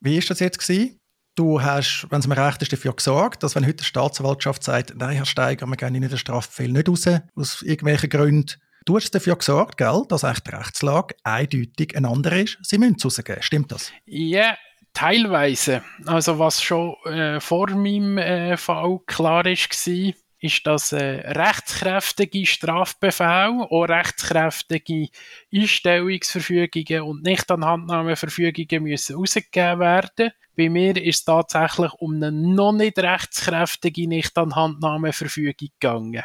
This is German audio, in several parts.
Wie ist das jetzt gewesen? Du hast, wenn es mir recht ist, dafür gesorgt, dass wenn heute die Staatsanwaltschaft sagt, nein, Herr Steiger, wir gehen in den Strafbefehl nicht raus, aus irgendwelchen Gründen, du hast dafür gesorgt, gell, dass echt die Rechtslage eindeutig ein anderer ist. Sie müssen es rausgeben. Stimmt das? Ja, teilweise. Also was schon äh, vor meinem äh, Fall klar ist, war, ist, dass äh, rechtskräftige Strafbefehle, auch rechtskräftige Einstellungsverfügungen und Nichtanhandnahmeverfügungen müssen rausgegeben werden. Bei mir ist es tatsächlich um eine noch nicht rechtskräftige Nichtanhandnahmeverfügung gegangen.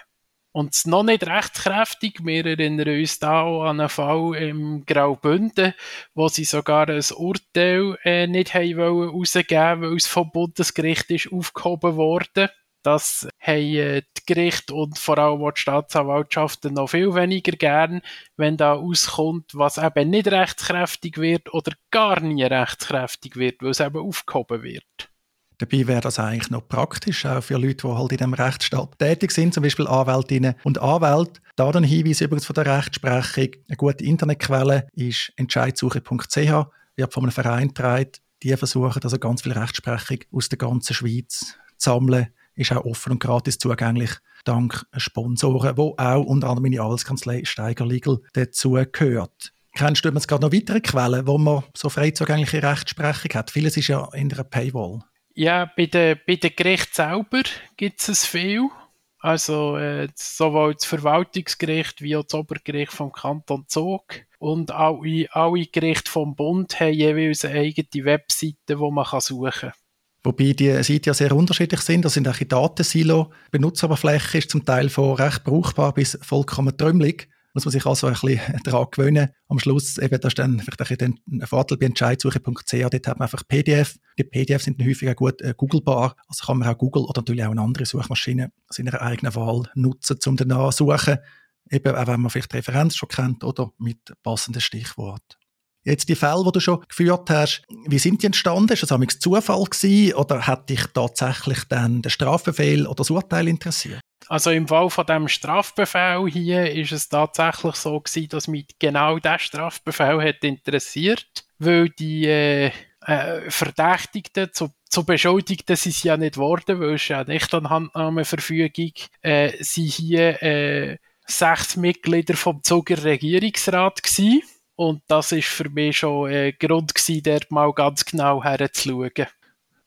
Und es noch nicht rechtskräftig. Wir erinnern uns da auch an einen Fall im Graubünden, wo sie sogar ein Urteil äh, nicht haben rausgeben, weil es vom Bundesgericht ist aufgehoben wurde. Das haben äh, die Gerichte und vor allem auch die Staatsanwaltschaften noch viel weniger gern, wenn da auskommt, was eben nicht rechtskräftig wird oder gar nie rechtskräftig wird, weil es eben aufgehoben wird. Dabei wäre das eigentlich noch praktisch, auch für Leute, die halt in dem Rechtsstaat tätig sind, zum Beispiel Anwältinnen und Anwälte. Da ein Hinweis übrigens von der Rechtsprechung. Eine gute Internetquelle ist entscheidsuche.ch, wird von einem Verein getragen. Die versuchen also ganz viel Rechtsprechung aus der ganzen Schweiz zu sammeln ist auch offen und gratis zugänglich, dank Sponsoren, wo auch unter anderem meine Anwaltskanzlei Steiger Legal dazu gehört. Kennst du jetzt gerade noch weitere Quellen, wo man so frei zugängliche Rechtsprechung hat? Vieles ist ja in der Paywall. Ja, bei den, bei den Gerichten selber gibt es viel. Also äh, sowohl das Verwaltungsgericht wie auch das Obergericht vom Kanton Zug und alle, alle Gerichte vom Bund haben jeweils eine eigene Webseite, wo man suchen kann. Wobei die Seiten ja sehr unterschiedlich sind. Das sind auch Datensilo. Die Benutzeroberfläche ist zum Teil von recht brauchbar bis vollkommen trümmelig. Muss man sich also ein bisschen daran gewöhnen. Am Schluss eben, das ist dann vielleicht ein, Vorteil bei entscheidsuche.ch. Dort hat man einfach PDF. Die PDFs sind dann häufig auch gut äh, googlebar. Also kann man auch Google oder natürlich auch eine andere Suchmaschine seiner eigenen Wahl nutzen, um danach zu suchen. Eben auch wenn man vielleicht die Referenz schon kennt oder mit passenden Stichworten. Jetzt die Fälle, die du schon geführt hast, wie sind die entstanden? Ist das ein Zufall gewesen oder hat dich tatsächlich dann der Strafbefehl oder das Urteil interessiert? Also im Fall von dem Strafbefehl hier ist es tatsächlich so gewesen, dass mich genau der Strafbefehl hat interessiert, weil die äh, äh, Verdächtigten zu, zu Beschuldigten sind sie ja nicht worden, weil es ja nicht an Handnahmeverfügung äh, sind hier äh, sechs Mitglieder vom Zuger Regierungsrat gewesen und das ist für mich schon ein äh, Grund gewesen, dort mal ganz genau herzuschauen.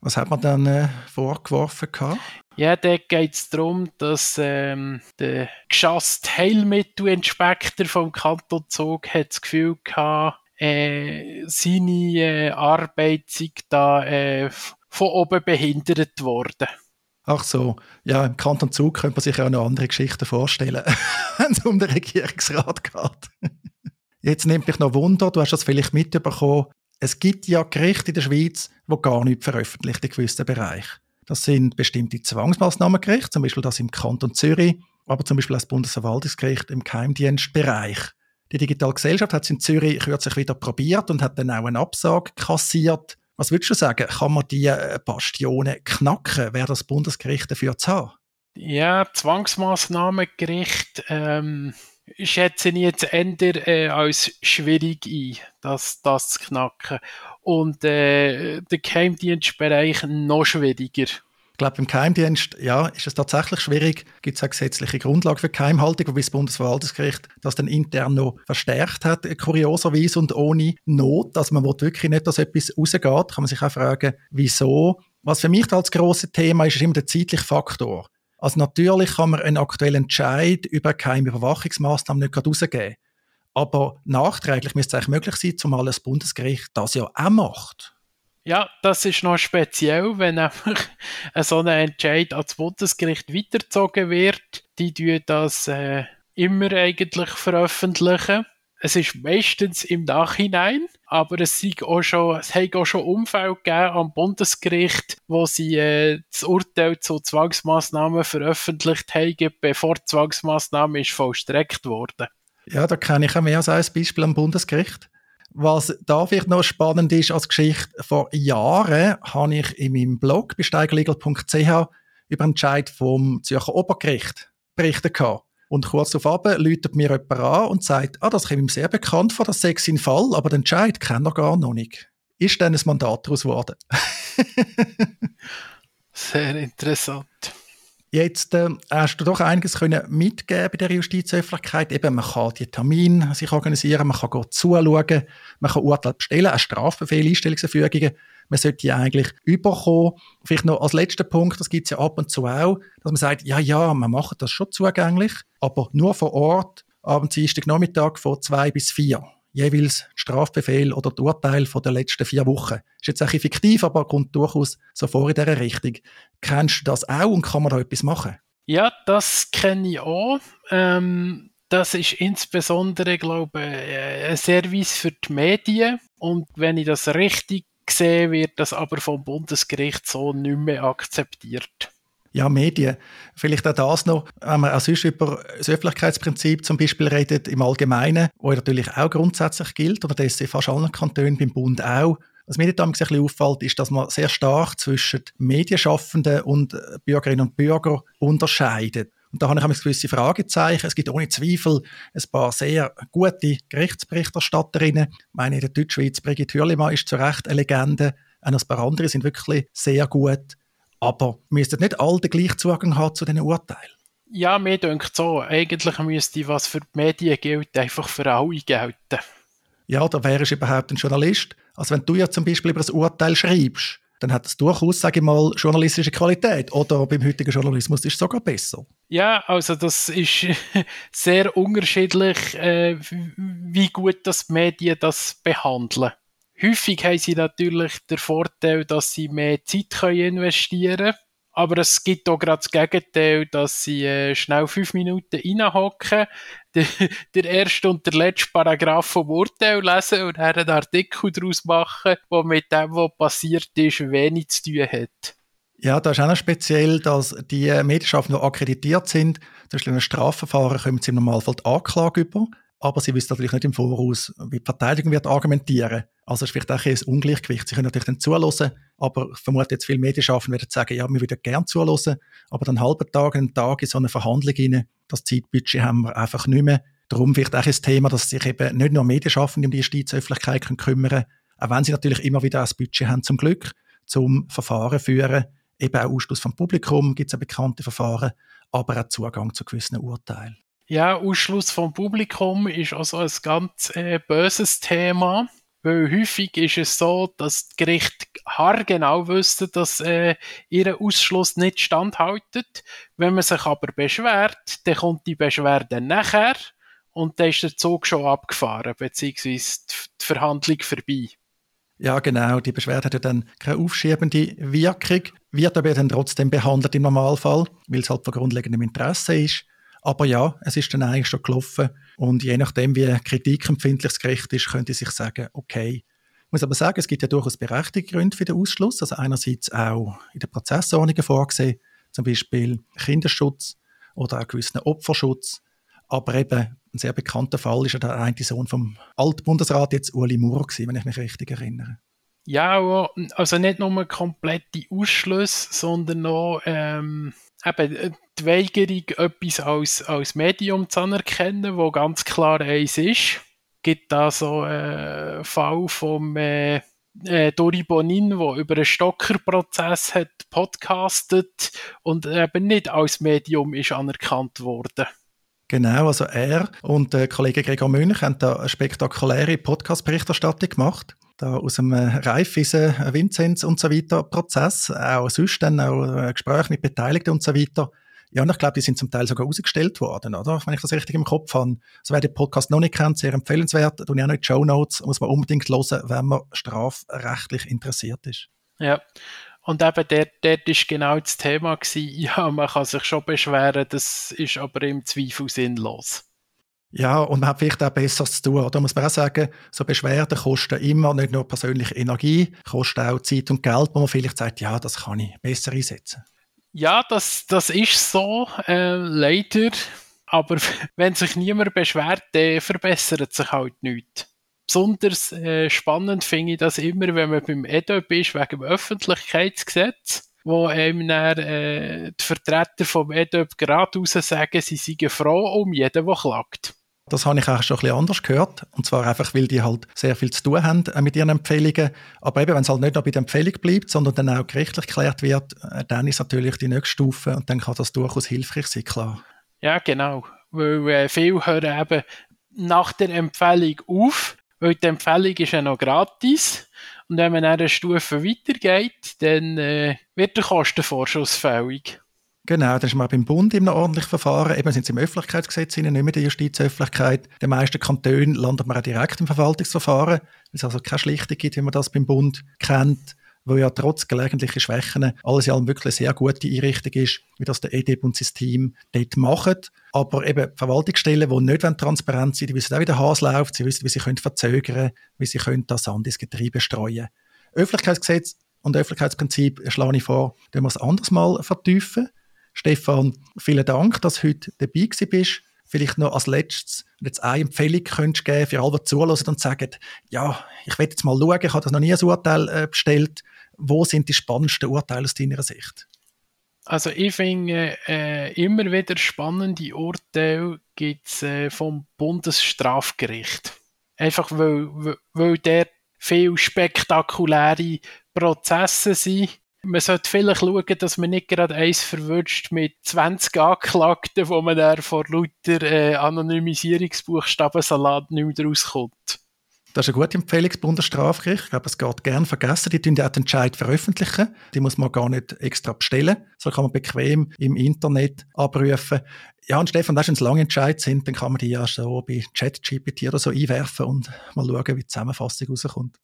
Was hat man dann äh, vorgeworfen gehabt? Ja, dort geht es darum, dass ähm, der geschasste Heilmittelinspektor vom Kanton Zug hat das Gefühl gehabt, äh, seine äh, Arbeit sei da äh, von oben behindert worden. Ach so, ja, im Kanton Zug könnte man sich auch noch andere Geschichten vorstellen, wenn es um den Regierungsrat geht. Jetzt nimmt mich noch Wunder, du hast das vielleicht mitbekommen, es gibt ja Gerichte in der Schweiz, die gar nicht veröffentlichen in gewissen Bereichen. Das sind bestimmte Zwangsmaßnahmengerichte, zum Beispiel das im Kanton Zürich, aber zum Beispiel das Bundesverwaltungsgericht im Geheimdienstbereich. Die Digitale Gesellschaft hat es in Zürich kürzlich wieder probiert und hat dann auch eine Absage kassiert. Was würdest du sagen, kann man diese Bastionen knacken? Wäre das Bundesgericht dafür zu haben? Ja, Zwangsmaßnahmengericht ähm, schätze ich jetzt eher äh, als schwierig ein, das, das zu knacken. Und äh, der Geheimdienstbereich noch schwieriger. Ich glaube, im Geheimdienst ja, ist es tatsächlich schwierig. Gibt es auch gesetzliche Grundlagen für Geheimhaltung, wobei das Bundesverwaltungsgericht das dann intern noch verstärkt hat, kurioserweise und ohne Not. Also man will wirklich nicht, dass etwas rausgeht. Kann man sich auch fragen, wieso. Was für mich als grosses Thema ist, ist immer der zeitliche Faktor. Also natürlich kann man einen aktuellen Entscheid über keine Überwachungsmaßnahmen nicht gerade rausgeben. Aber nachträglich müsste es eigentlich möglich sein, zumal das Bundesgericht das ja auch macht. Ja, das ist noch speziell, wenn einfach so ein Entscheid ans Bundesgericht weitergezogen wird. Die tun das äh, immer eigentlich veröffentlichen. Es ist meistens im Nachhinein, aber es, auch schon, es hat auch schon Umfälle gegeben am Bundesgericht, wo sie äh, das Urteil zu Zwangsmaßnahmen veröffentlicht haben, bevor die Zwangsmaßnahme ist vollstreckt wurde. Ja, da kenne ich auch mehr als ein Beispiel am Bundesgericht. Was da vielleicht noch spannend ist als Geschichte, vor Jahren habe ich in meinem Blog besteigerlegal.ch über einen Entscheid vom Zürcher Obergericht berichtet gehabt. Und kurz darauf läutet mir jemand an und sagt, ah, das kommt ihm sehr bekannt vor, das sei sein Fall, aber den Entscheid kennt er gar noch nicht. ist dann ein Mandat daraus geworden. Sehr interessant. Jetzt äh, hast du doch einiges können mitgeben bei der Justizöffentlichkeit. Eben, man kann die Termine sich organisieren, man kann zuschauen, man kann Urteile bestellen, ein Strafbefehl, Einstellungserfügungen. Man sollte die eigentlich überkommen. Vielleicht noch als letzter Punkt, das gibt es ja ab und zu auch, dass man sagt, ja, ja, man macht das schon zugänglich, aber nur vor Ort, abends, Dienstag, Nachmittag von zwei bis vier jeweils Strafbefehl oder das Urteil von den letzten vier Wochen. Ist jetzt ein fiktiv, aber kommt durchaus so vor in dieser Richtung. Kennst du das auch und kann man da etwas machen? Ja, das kenne ich auch. Ähm, das ist insbesondere, glaube ich, äh, ein Service für die Medien. Und wenn ich das richtig sehe, wird das aber vom Bundesgericht so nicht mehr akzeptiert. Ja, Medien. Vielleicht auch das noch, wenn man auch sonst über das Öffentlichkeitsprinzip zum Beispiel redet, im Allgemeinen, wo natürlich auch grundsätzlich gilt, oder das in fast allen Kantonen, beim Bund auch. Was mir damals ein bisschen auffällt, ist, dass man sehr stark zwischen Medienschaffenden und Bürgerinnen und Bürgern unterscheidet. Und da habe ich ein gewisse Fragezeichen. Es gibt ohne Zweifel ein paar sehr gute Gerichtsberichterstatterinnen. Ich meine, in der Deutschschweiz, Brigitte Hürlimann ist zu Recht eine Legende. Und ein paar andere sind wirklich sehr gut. Aber müssten nicht alle den gleichen Zugang haben zu diesen Urteilen? Ja, mir denkt so. Eigentlich müsste, was für die Medien gilt, einfach für alle gelten. Ja, da wärst du überhaupt ein Journalist. Also wenn du ja zum Beispiel über ein Urteil schreibst, dann hat es durchaus, sage ich mal, journalistische Qualität. Oder beim heutigen Journalismus ist es sogar besser. Ja, also das ist sehr unterschiedlich, äh, wie gut das Medien das behandeln. Häufig haben sie natürlich den Vorteil, dass sie mehr Zeit können investieren können. Aber es gibt auch gerade das Gegenteil, dass sie äh, schnell fünf Minuten reinhocken, der, der erste und der letzte Paragraph vom Urteil lesen und dann einen Artikel daraus machen, der mit dem, was passiert ist, wenig zu tun hat. Ja, da ist auch noch speziell, dass die Medienschaffenden akkreditiert sind. Zum Beispiel in einem Strafverfahren kommen sie im Normalfall die Anklage über aber sie wissen natürlich nicht im Voraus, wie die Verteidigung wird argumentieren. Also es ist vielleicht auch ein Ungleichgewicht. Sie können natürlich dann zulassen, aber ich vermute jetzt viele Medienschaffende werden sagen, ja, wir würden gerne zulassen, aber dann einen halben Tag, einen Tag in so eine Verhandlung rein, das Zeitbudget haben wir einfach nicht mehr. Darum vielleicht auch ein Thema, dass sich eben nicht nur Medienschaffende um die Justizöffentlichkeit können kümmern auch wenn sie natürlich immer wieder ein Budget haben, zum Glück, zum Verfahren führen, eben auch Ausschluss vom Publikum, gibt es ja bekannte Verfahren, aber auch Zugang zu gewissen Urteilen. Ja, Ausschluss vom Publikum ist also ein ganz äh, böses Thema, weil häufig ist es so, dass die Gerichte haargenau wüssten, dass äh, ihr Ausschluss nicht standhaltet. Wenn man sich aber beschwert, dann kommt die Beschwerde nachher und dann ist der Zug schon abgefahren, beziehungsweise die Verhandlung vorbei. Ja, genau. Die Beschwerde hat ja dann keine aufschiebende Wirkung, wird aber dann trotzdem behandelt im Normalfall, weil es halt von grundlegendem Interesse ist. Aber ja, es ist dann eigentlich schon gelaufen. Und je nachdem, wie kritikempfindlich das Gericht ist, könnte ich sich sagen, okay. Ich muss aber sagen, es gibt ja durchaus berechtigte Gründe für den Ausschluss. Also einerseits auch in der Prozessordnung vorgesehen, zum Beispiel Kinderschutz oder auch gewissen Opferschutz. Aber eben ein sehr bekannter Fall ist ja der eine Sohn vom Altbundesrat, jetzt Uli Maurer, wenn ich mich richtig erinnere. Ja, also nicht nur komplette Ausschluss, sondern noch ähm, eben äh, die Weigerung, etwas als, als Medium zu anerkennen, wo ganz klar eins ist. Gibt da so einen Fall vom äh, äh, Dori Bonin, der über einen Stocker-Prozess hat podcastet und eben nicht als Medium ist anerkannt worden. Genau, also er und der Kollege Gregor Münch haben da eine spektakuläre Podcast-Berichterstattung gemacht da aus dem Raiffeisen, äh, Vinzenz und so weiter Prozess, auch sonst dann auch äh, Gespräche mit Beteiligten und so weiter. Ja, und ich glaube, die sind zum Teil sogar ausgestellt worden, oder? Wenn ich das richtig im Kopf habe. Also wer den Podcast noch nicht kennt, sehr empfehlenswert. Ich auch noch die Show Notes, muss man unbedingt hören, wenn man strafrechtlich interessiert ist. Ja. Und eben dort, dort ist genau das Thema gewesen, ja, man kann sich schon beschweren, das ist aber im Zweifel sinnlos. Ja, und man hat vielleicht auch Besseres zu tun. Da muss man auch sagen, so Beschwerden kosten immer nicht nur persönliche Energie, kosten auch Zeit und Geld, wo man vielleicht sagt, ja, das kann ich besser einsetzen. Ja, das, das ist so, äh, leider. Aber wenn sich niemand beschwert, dann verbessert sich halt nichts. Besonders äh, spannend finde ich das immer, wenn man beim EDOP ist, wegen dem Öffentlichkeitsgesetz, wo einem dann, äh, die Vertreter vom EDOP geradeaus sagen, sie seien froh um jeden, der klagt. Das habe ich auch schon ein bisschen anders gehört. Und zwar einfach, weil die halt sehr viel zu tun haben äh, mit ihren Empfehlungen. Aber eben, wenn es halt nicht nur bei der Empfehlung bleibt, sondern dann auch gerichtlich geklärt wird, äh, dann ist natürlich die nächste Stufe und dann kann das durchaus hilfreich sein, klar. Ja, genau. Weil äh, viele hören eben nach der Empfehlung auf, weil die Empfehlung ist ja noch gratis. Und wenn man eine Stufe weitergeht, dann äh, wird der Kostenvorschuss fällig. Genau, dann ist man beim Bund in einem ordentlichen Verfahren. Eben sind sie im Öffentlichkeitsgesetz nicht mehr in der Justizöffentlichkeit. Den meisten Kantonen landet man auch direkt im Verwaltungsverfahren, weil es also keine Schlichtung gibt, wie man das beim Bund kennt, wo ja trotz gelegentlicher Schwächen alles in allem wirklich eine sehr gute Einrichtung ist, wie das der EDIB und sein Team dort machen. Aber eben Verwaltungsstellen, die nicht transparent sind, die wissen auch, wie der Hase läuft, sie wissen, wie sie können verzögern wie sie können das Sand ins Getriebe streuen Öffentlichkeitsgesetz und Öffentlichkeitsprinzip schlage ich vor, dass wir es anders mal vertiefen. Stefan, vielen Dank, dass du heute dabei bist. Vielleicht noch als letztes jetzt eine Empfehlung könntest geben für alle, die zuhören und sagen, ja, ich will jetzt mal schauen, ich habe das noch nie ein Urteil äh, bestellt. Wo sind die spannendsten Urteile aus deiner Sicht? Also ich finde äh, immer wieder spannende Urteile gibt es äh, vom Bundesstrafgericht. Einfach weil, weil, weil der viel spektakuläre Prozesse sind man sollte vielleicht schauen, dass man nicht gerade eins verwünscht mit 20 Anklagten, wo man dann vor lauter äh, Anonymisierungsbuchstabensalat nicht mehr rauskommt. Das ist eine gute Empfehlung des Bundesstrafgerichts. Ich glaube, es geht gerne vergessen. Die tun auch den Entscheid veröffentlichen. Die muss man gar nicht extra bestellen. So kann man bequem im Internet abrufen. Ja, und Stefan, wenn es lange Entscheid sind, dann kann man die ja so bei ChatGPT oder so einwerfen und mal schauen, wie die Zusammenfassung rauskommt.